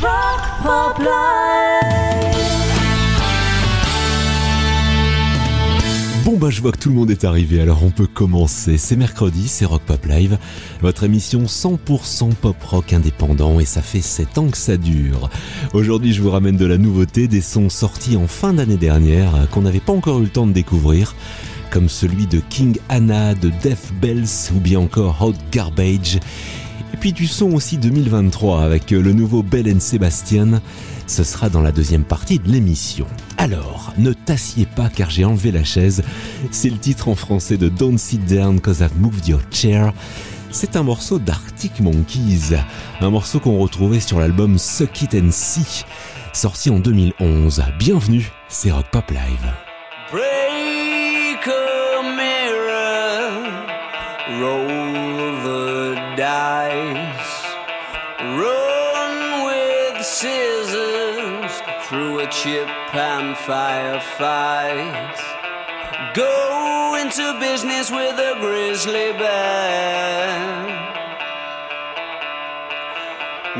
Rock Pop Live. Bon bah je vois que tout le monde est arrivé, alors on peut commencer. C'est mercredi, c'est Rock Pop Live, votre émission 100% pop rock indépendant et ça fait 7 ans que ça dure. Aujourd'hui je vous ramène de la nouveauté, des sons sortis en fin d'année dernière euh, qu'on n'avait pas encore eu le temps de découvrir, comme celui de King Anna, de Death Bells ou bien encore Hot Garbage. Puis du son aussi 2023 avec euh, le nouveau Bell and Sebastian. Ce sera dans la deuxième partie de l'émission. Alors, ne t'assieds pas car j'ai enlevé la chaise. C'est le titre en français de Don't Sit Down Cause I've Moved Your Chair. C'est un morceau d'Arctic Monkeys, un morceau qu'on retrouvait sur l'album Suck It and See, sorti en 2011. Bienvenue, c'est Rock Pop Live. Break a mirror, roll and firefight. Go into business with a grizzly bear.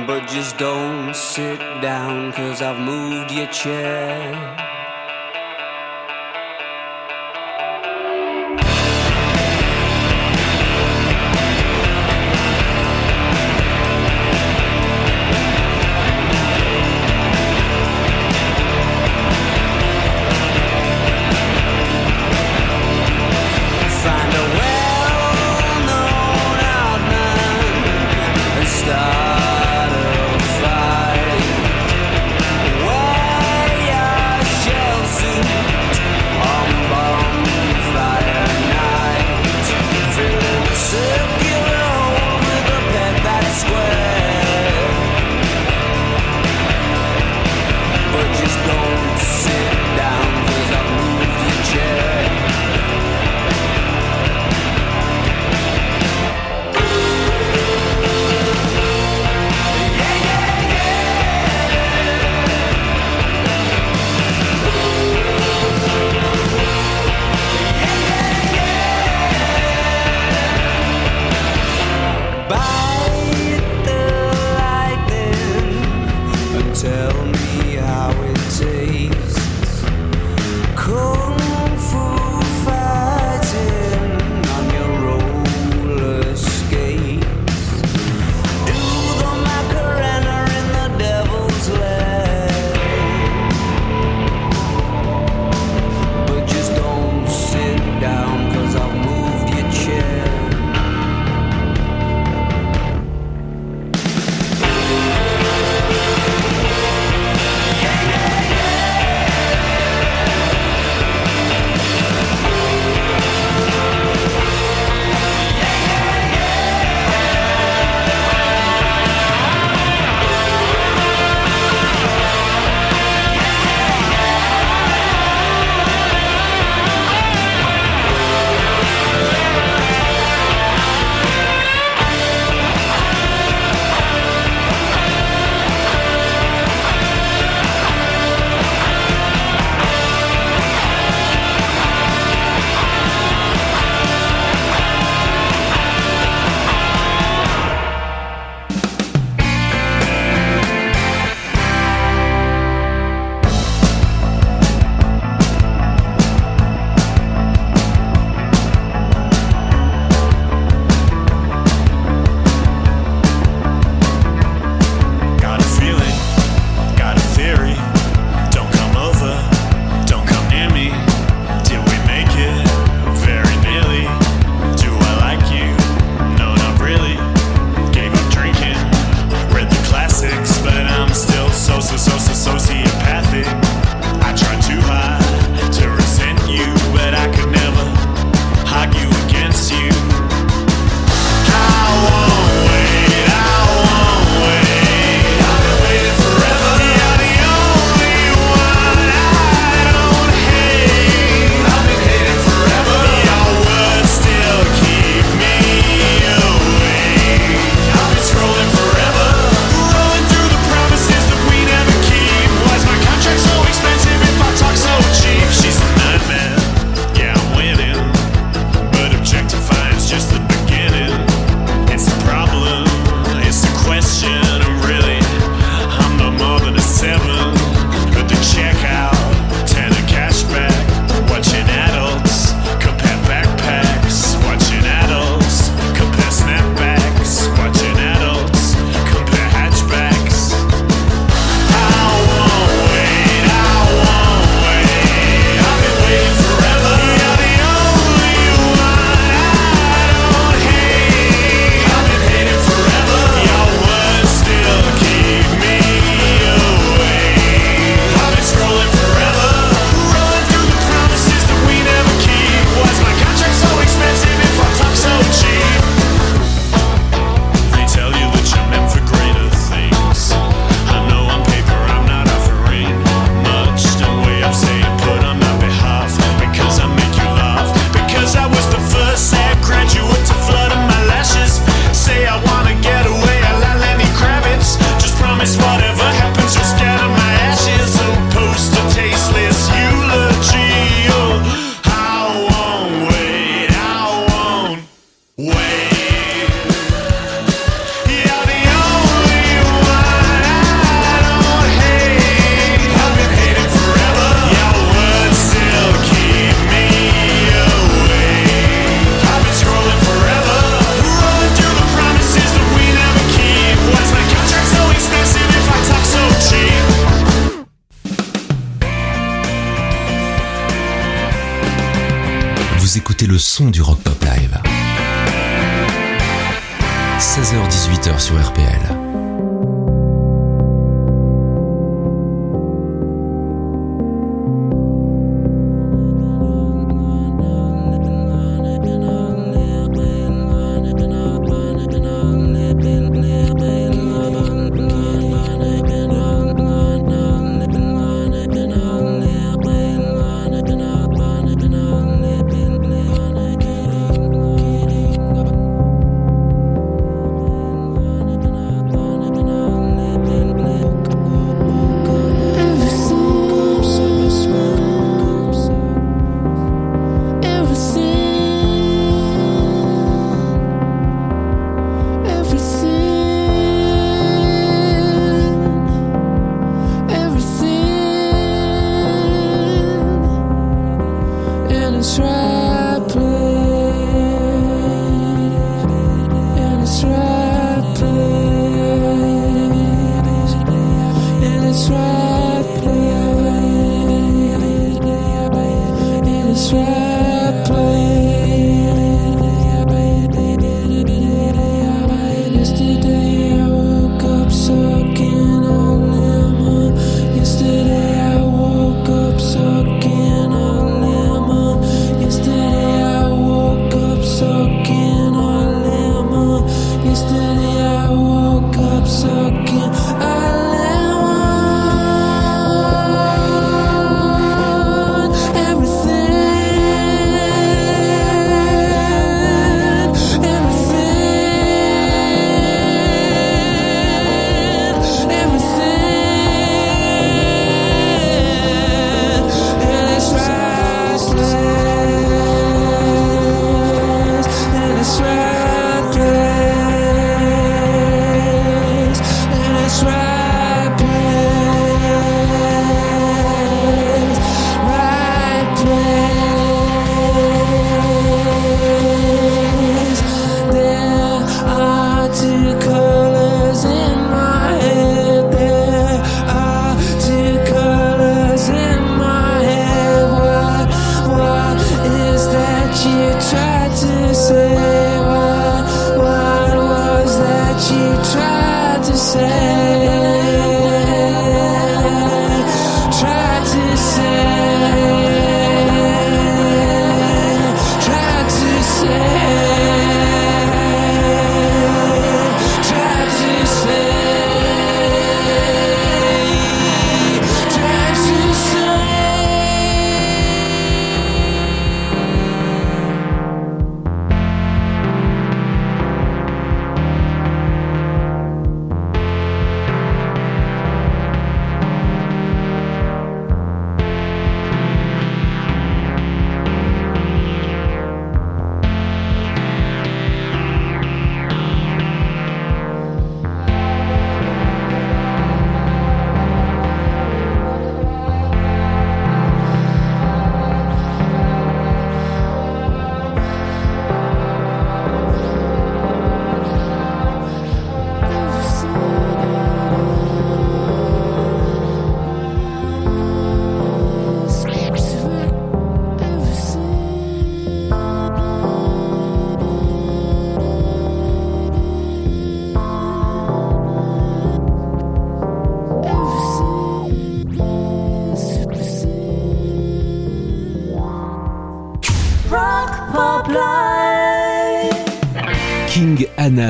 But just don't sit down, cause I've moved your chair.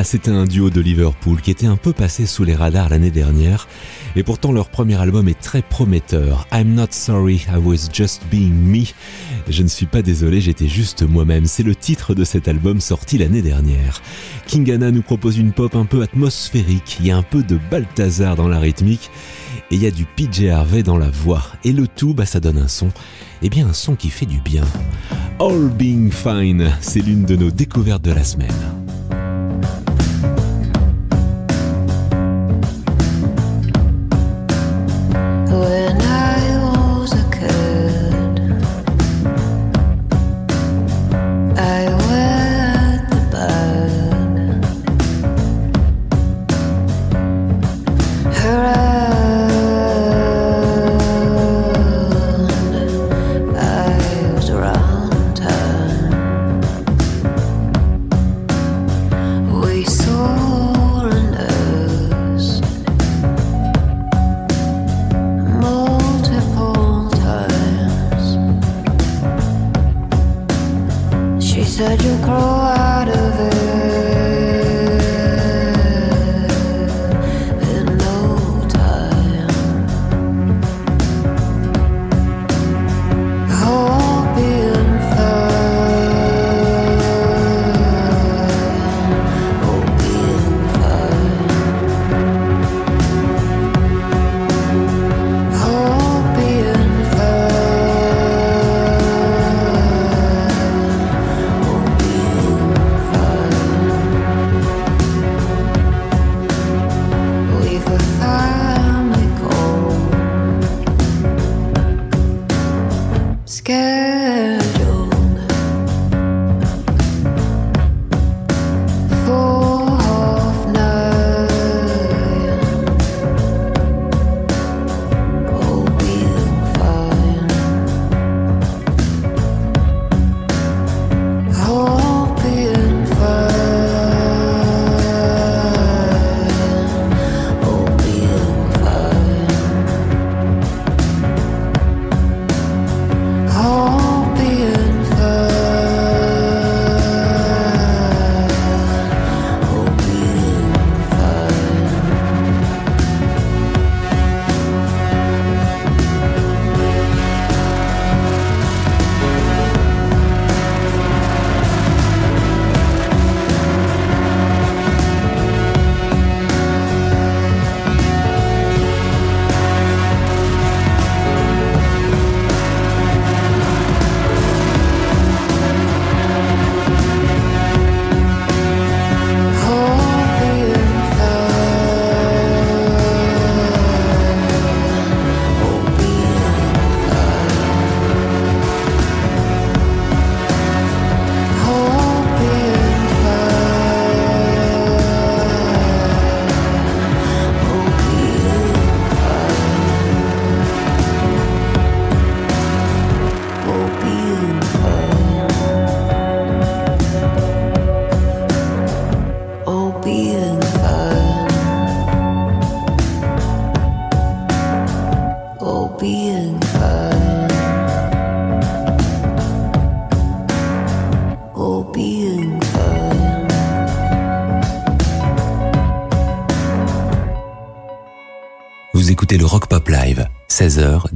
C'était un duo de Liverpool qui était un peu passé sous les radars l'année dernière. Et pourtant, leur premier album est très prometteur. I'm not sorry, I was just being me. Je ne suis pas désolé, j'étais juste moi-même. C'est le titre de cet album sorti l'année dernière. King Anna nous propose une pop un peu atmosphérique. Il y a un peu de Balthazar dans la rythmique. Et il y a du PJ Harvey dans la voix. Et le tout, bah, ça donne un son. Eh bien, un son qui fait du bien. All Being Fine, c'est l'une de nos découvertes de la semaine. 13h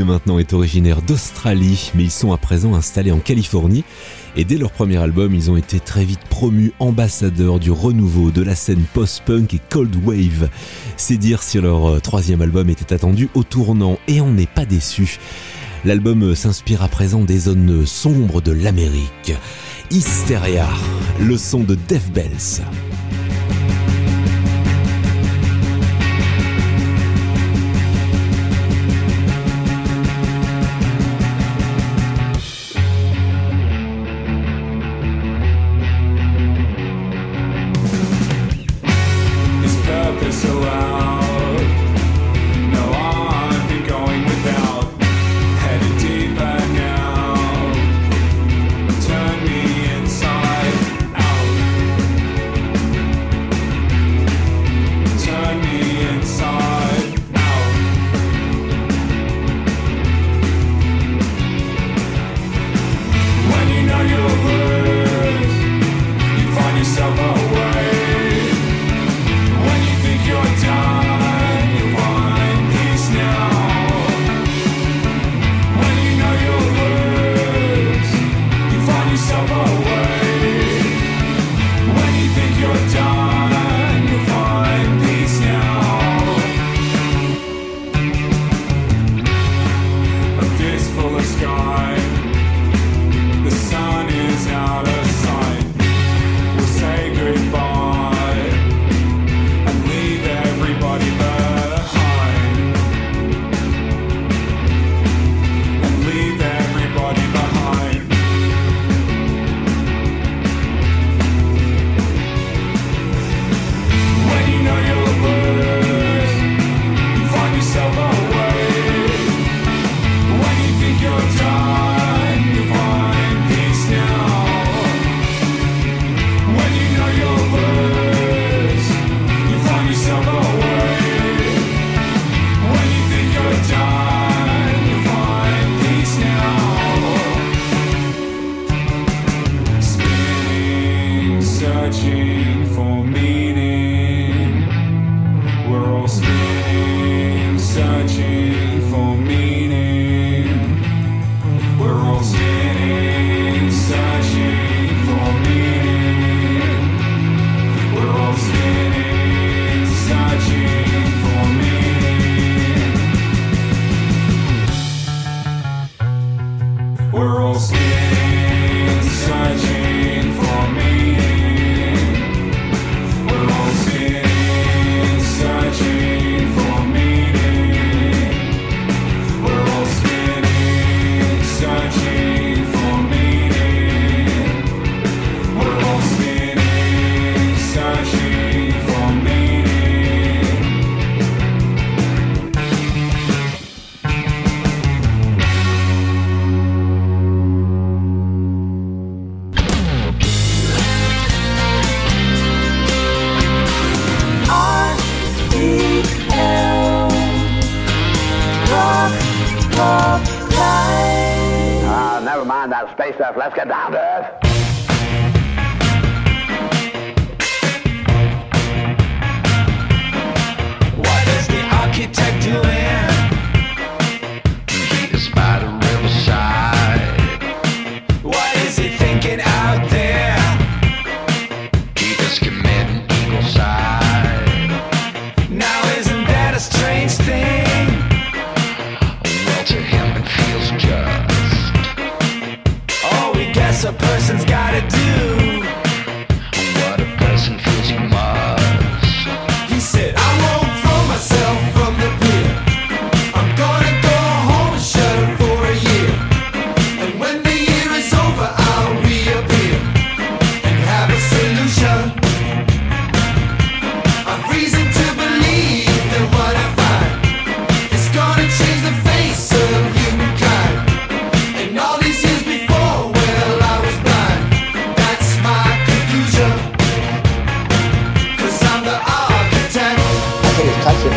maintenant est originaire d'Australie, mais ils sont à présent installés en Californie. Et dès leur premier album, ils ont été très vite promus ambassadeurs du renouveau de la scène post-punk et cold wave. C'est dire si leur euh, troisième album était attendu au tournant, et on n'est pas déçu. L'album s'inspire à présent des zones sombres de l'Amérique. Hysteria, le son de Death Bells.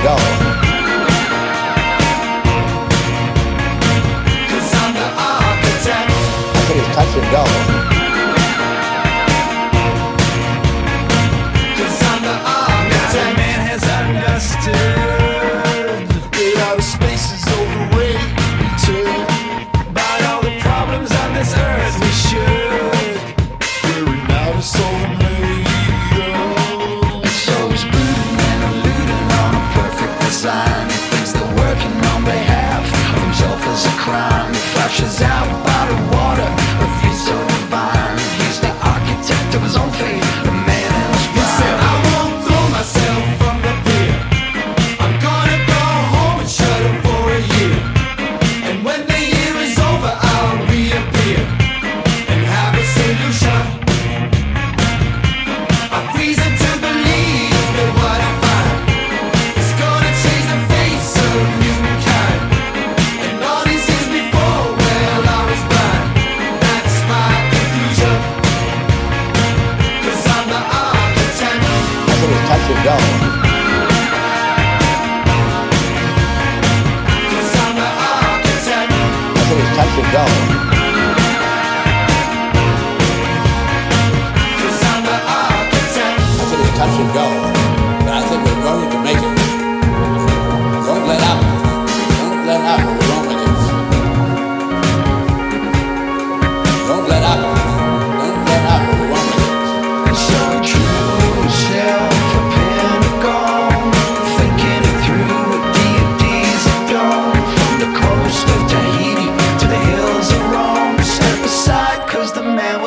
dog.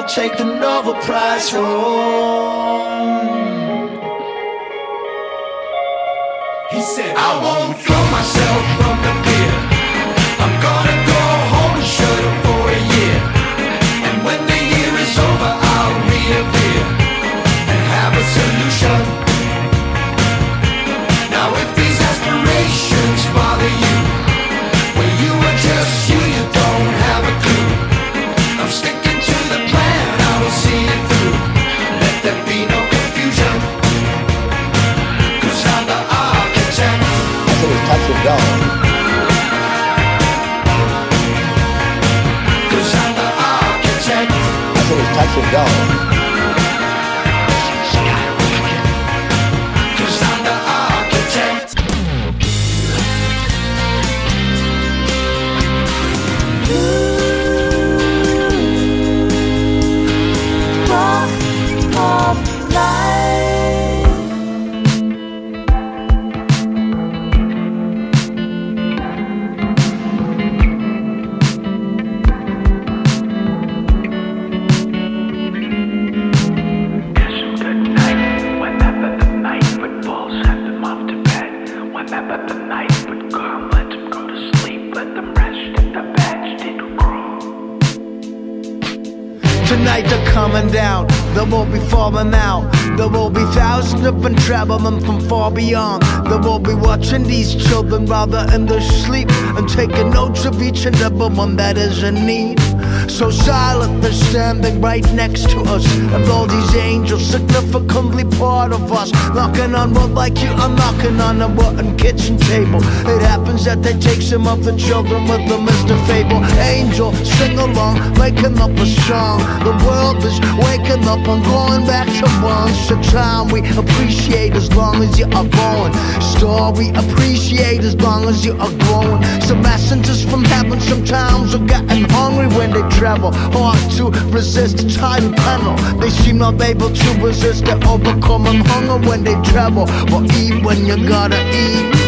Take the Nobel Prize home. He said, I won't throw myself from the Go. And traveling from far beyond. They will be watching these children they're in their sleep and taking notes of each and every one that is in need. So silent, they're standing right next to us. And all these angels, significantly part of us, knocking on wood like you are knocking on a wooden kitchen table. It happens that they take some of the children with them Mr. fable. Angel, sing along, making up a song. The world is waking up and going back to once a time we appreciate as long as you are born. Star we appreciate as long as you are growing. Some messengers from heaven sometimes are getting hungry when they travel. Hard to resist the time panel. They seem not able to resist the overcoming hunger when they travel. But eat when you gotta eat.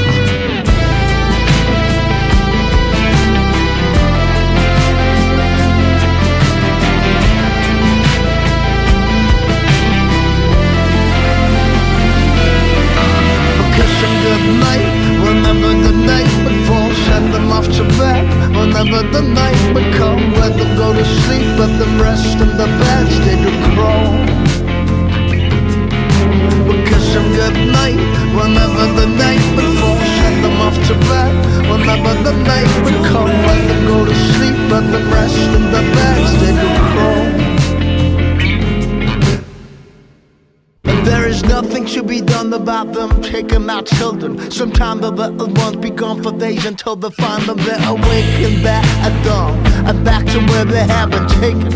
Sometimes the little ones be gone for days until they find them. They're awakened back at dawn and back to where they have been taken.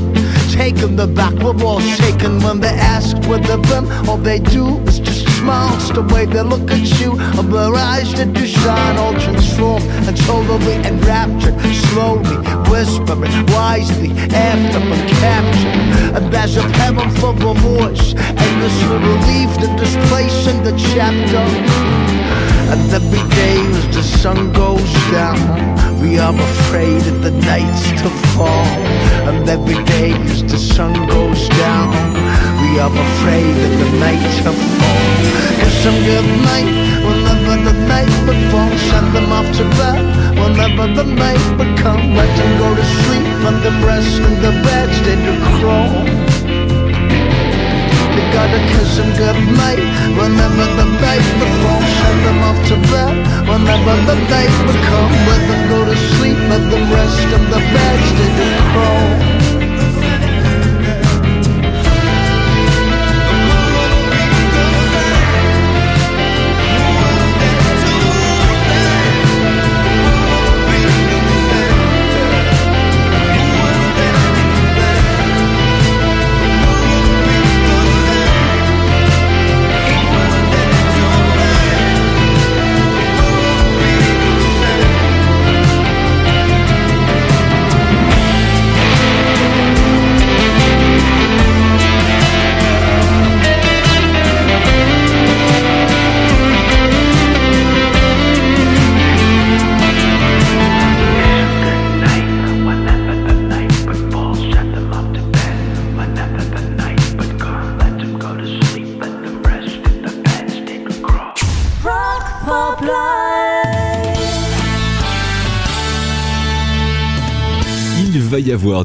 Taken the back, we're all shaken when they ask where they've been. All they do is just smile. It's the way they look at you, of their eyes that do shine, all transformed and totally enraptured. Slowly whispering wisely after been captured. And there's a heaven for remorse, endlessly relieved and displaced in the chapter. And every day as the sun goes down, we are afraid of the nights to fall. And every day as the sun goes down, we are afraid of the nights to fall. Kiss some good night whenever the night would fall. Send them off to bed whenever the night would come. Let them go to sleep, let them rest in the beds they do crawl. You gotta kiss them good night Whenever the night would fall Send them off to bed. Whenever the night would come Let them go to sleep Let them rest in the beds they do crawl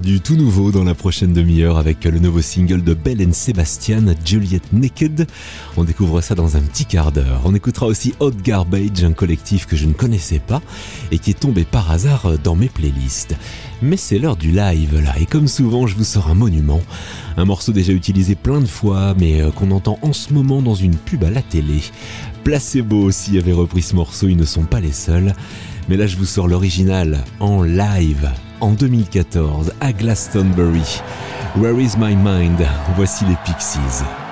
du tout nouveau dans la prochaine demi-heure avec le nouveau single de Belle Sebastian, Juliet Naked. On découvre ça dans un petit quart d'heure. On écoutera aussi Hot Garbage, un collectif que je ne connaissais pas et qui est tombé par hasard dans mes playlists. Mais c'est l'heure du live là, et comme souvent, je vous sors un monument. Un morceau déjà utilisé plein de fois, mais euh, qu'on entend en ce moment dans une pub à la télé. Placebo aussi avait repris ce morceau, ils ne sont pas les seuls. Mais là, je vous sors l'original en live en 2014 à Glastonbury. Where is my mind? Voici les Pixies.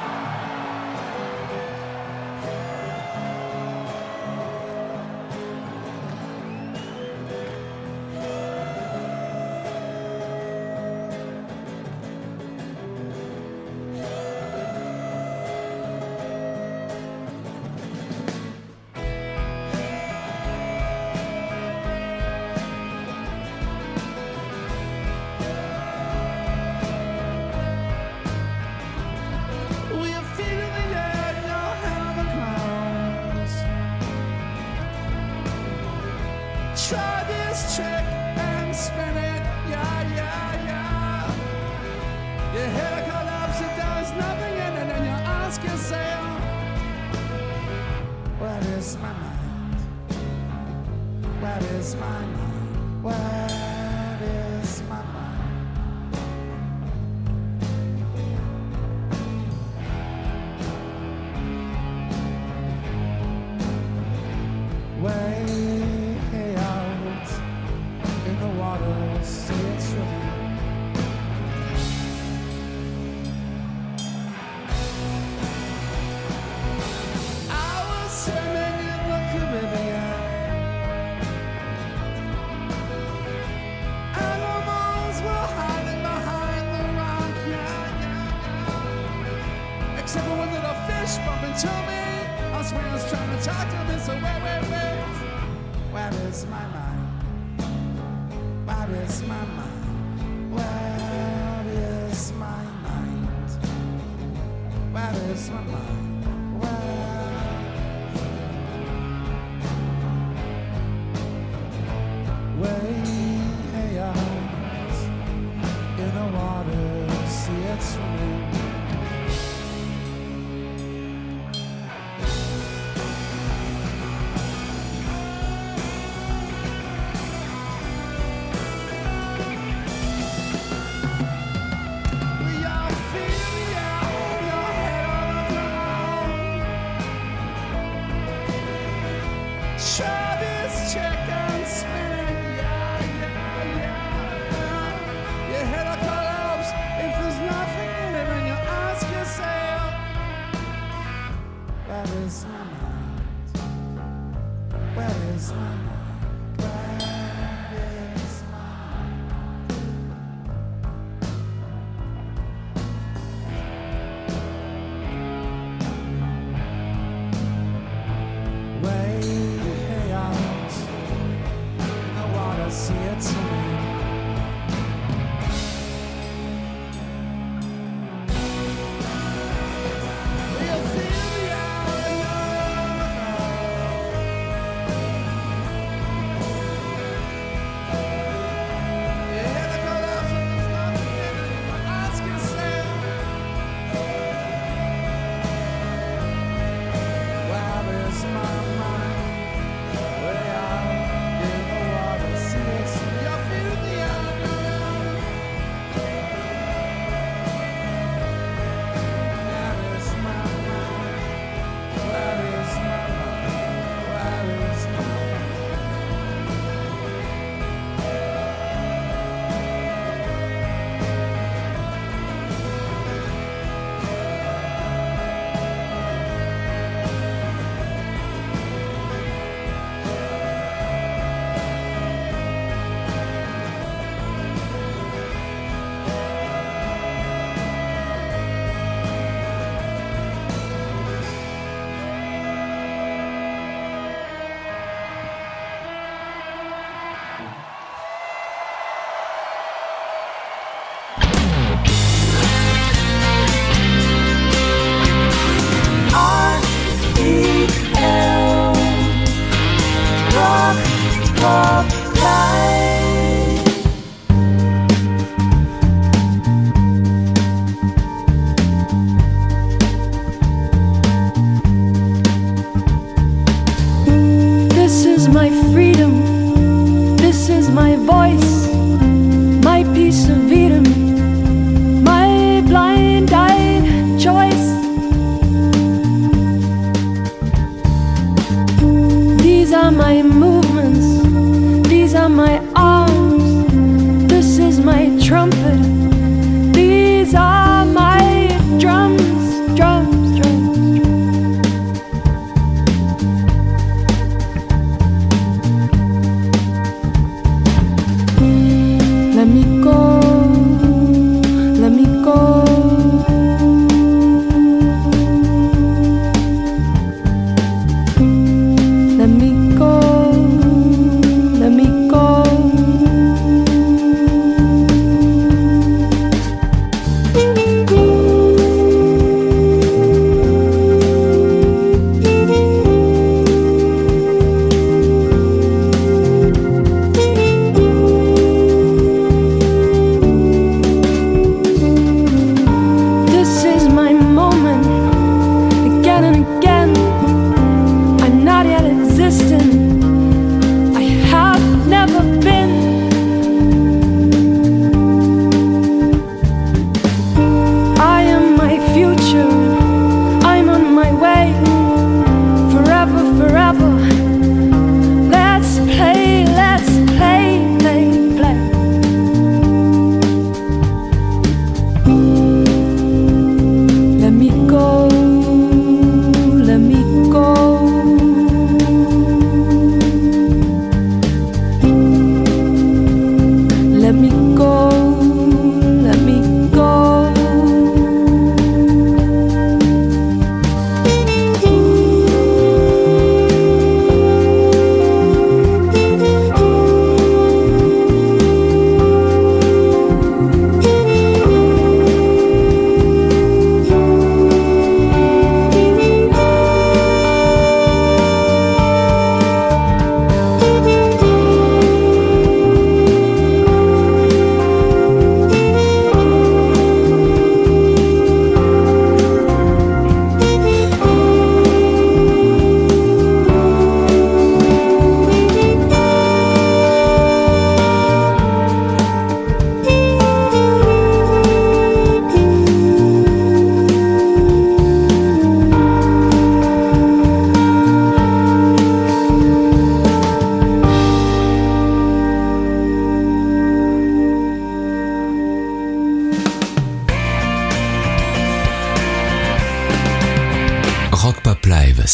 My mind?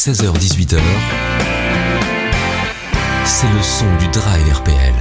16h-18h, c'est le son du Drive RPL.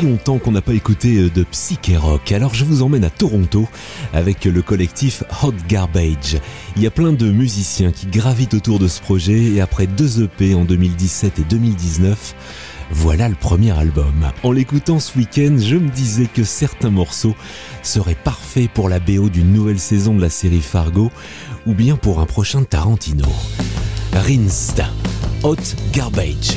Longtemps qu'on n'a pas écouté euh, de psyché rock, alors je vous emmène à Toronto avec le collectif Hot Garbage. Il y a plein de musiciens qui gravitent autour de ce projet et après deux EP en 2017 et 2019, voilà le premier album. En l'écoutant ce week-end, je me disais que certains morceaux seraient parfaits pour la BO d'une nouvelle saison de la série Fargo ou bien pour un prochain Tarantino. Rinsed, Hot Garbage.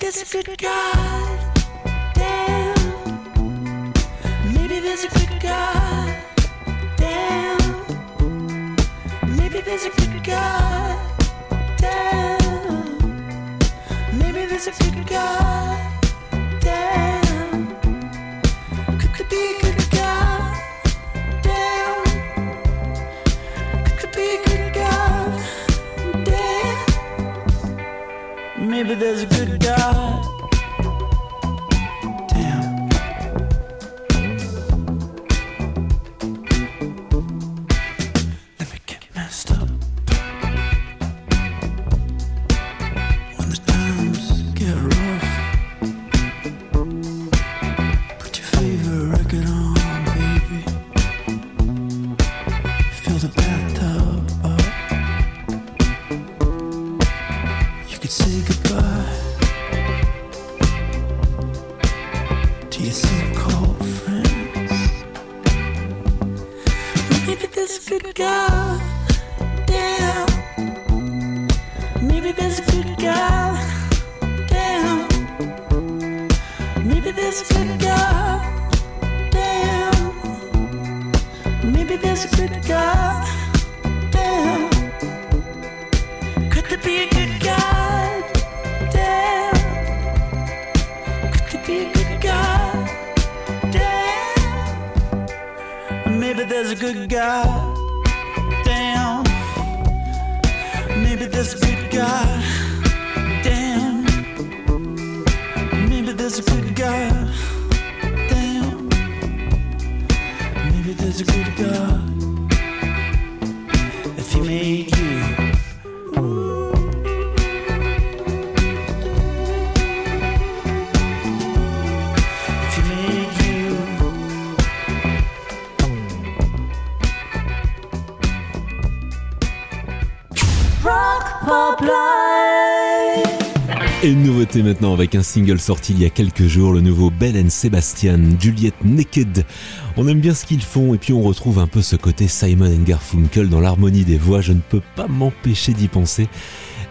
there's a good God. Damn. Maybe there's a good God. Damn. Maybe there's a good God. Damn. Maybe there's a good God. Damn. Could there be Maybe there's a good God. There's a good God. If he made you. Et une nouveauté maintenant avec un single sorti il y a quelques jours, le nouveau Bell and Sebastian, Juliette Naked. On aime bien ce qu'ils font et puis on retrouve un peu ce côté Simon Garfunkel dans l'harmonie des voix, je ne peux pas m'empêcher d'y penser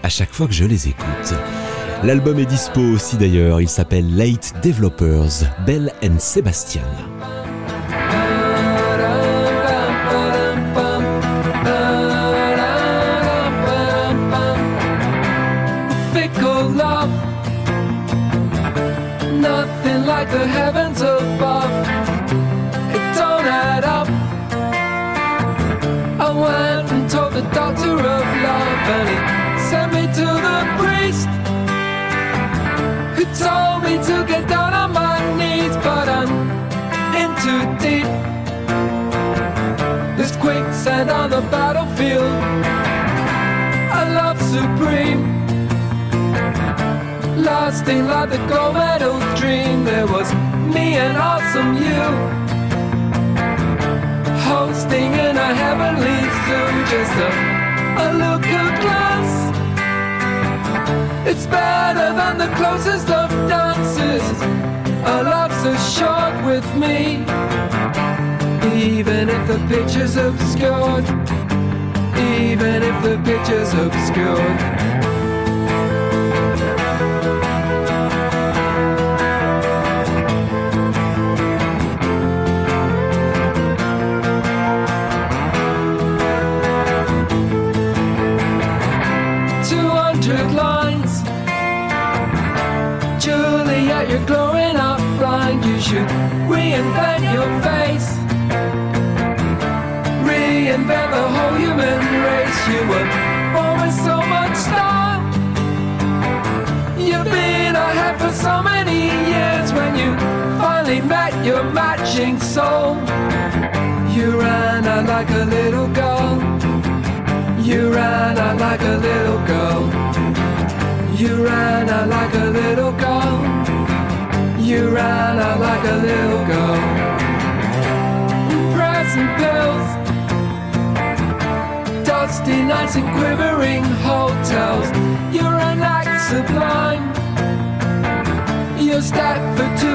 à chaque fois que je les écoute. L'album est dispo aussi d'ailleurs, il s'appelle Late Developers, Bell and Sebastian. On the battlefield. A love supreme lasting like the gold medal dream. There was me and awesome you, hosting in a heavenly zoo. Just a, a look, a glance. It's better than the closest of dances. A love so short with me. Even if the picture's obscured, even if the picture's obscured.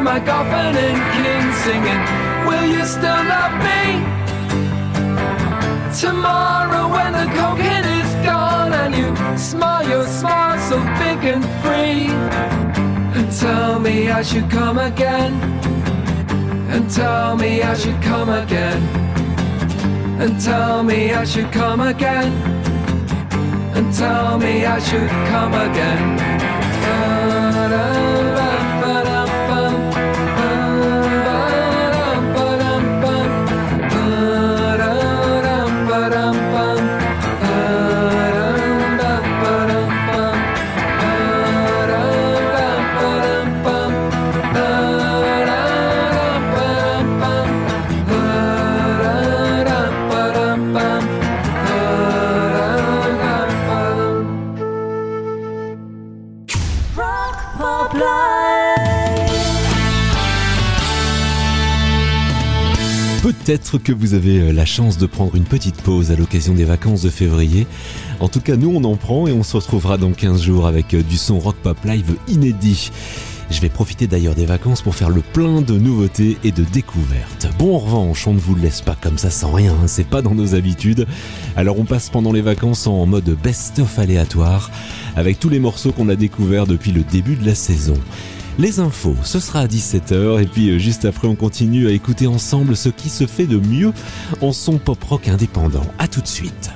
My and King singing. Will you still love me? Tomorrow when the cocaine is gone and you smile your smile so big and free. And tell me I should come again. And tell me I should come again. And tell me I should come again. And tell me I should come again Peut-être que vous avez euh, la chance de prendre une petite pause à l'occasion des vacances de février. En tout cas, nous on en prend et on se retrouvera dans 15 jours avec euh, du son rock pop live inédit. Je vais profiter d'ailleurs des vacances pour faire le plein de nouveautés et de découvertes. Bon, en revanche, on ne vous laisse pas comme ça sans rien, hein, c'est pas dans nos habitudes. Alors on passe pendant les vacances en mode best-of aléatoire, avec tous les morceaux qu'on a découverts depuis le début de la saison. Les infos, ce sera à 17h et puis euh, juste après on continue à écouter ensemble ce qui se fait de mieux en son pop rock indépendant. À tout de suite.